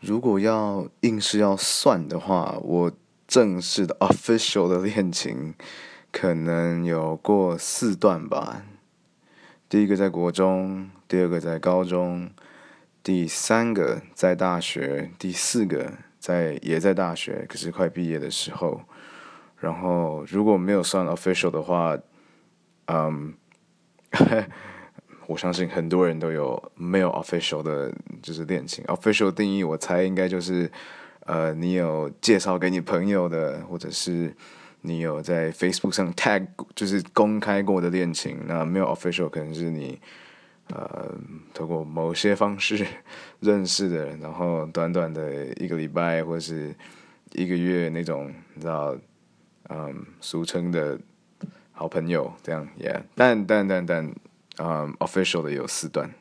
如果要硬是要算的话，我正式的 official 的恋情可能有过四段吧。第一个在国中，第二个在高中，第三个在大学，第四个在也在大学，可是快毕业的时候。然后如果没有算 official 的话，嗯。我相信很多人都有没有 official 的，就是恋情。official 定义，我猜应该就是，呃，你有介绍给你朋友的，或者是你有在 Facebook 上 tag，就是公开过的恋情。那没有 official 可能是你，呃，通过某些方式认识的人，然后短短的一个礼拜或者是一个月那种，你知道，嗯，俗称的好朋友这样，yeah。但但但但。嗯，official 的有四段。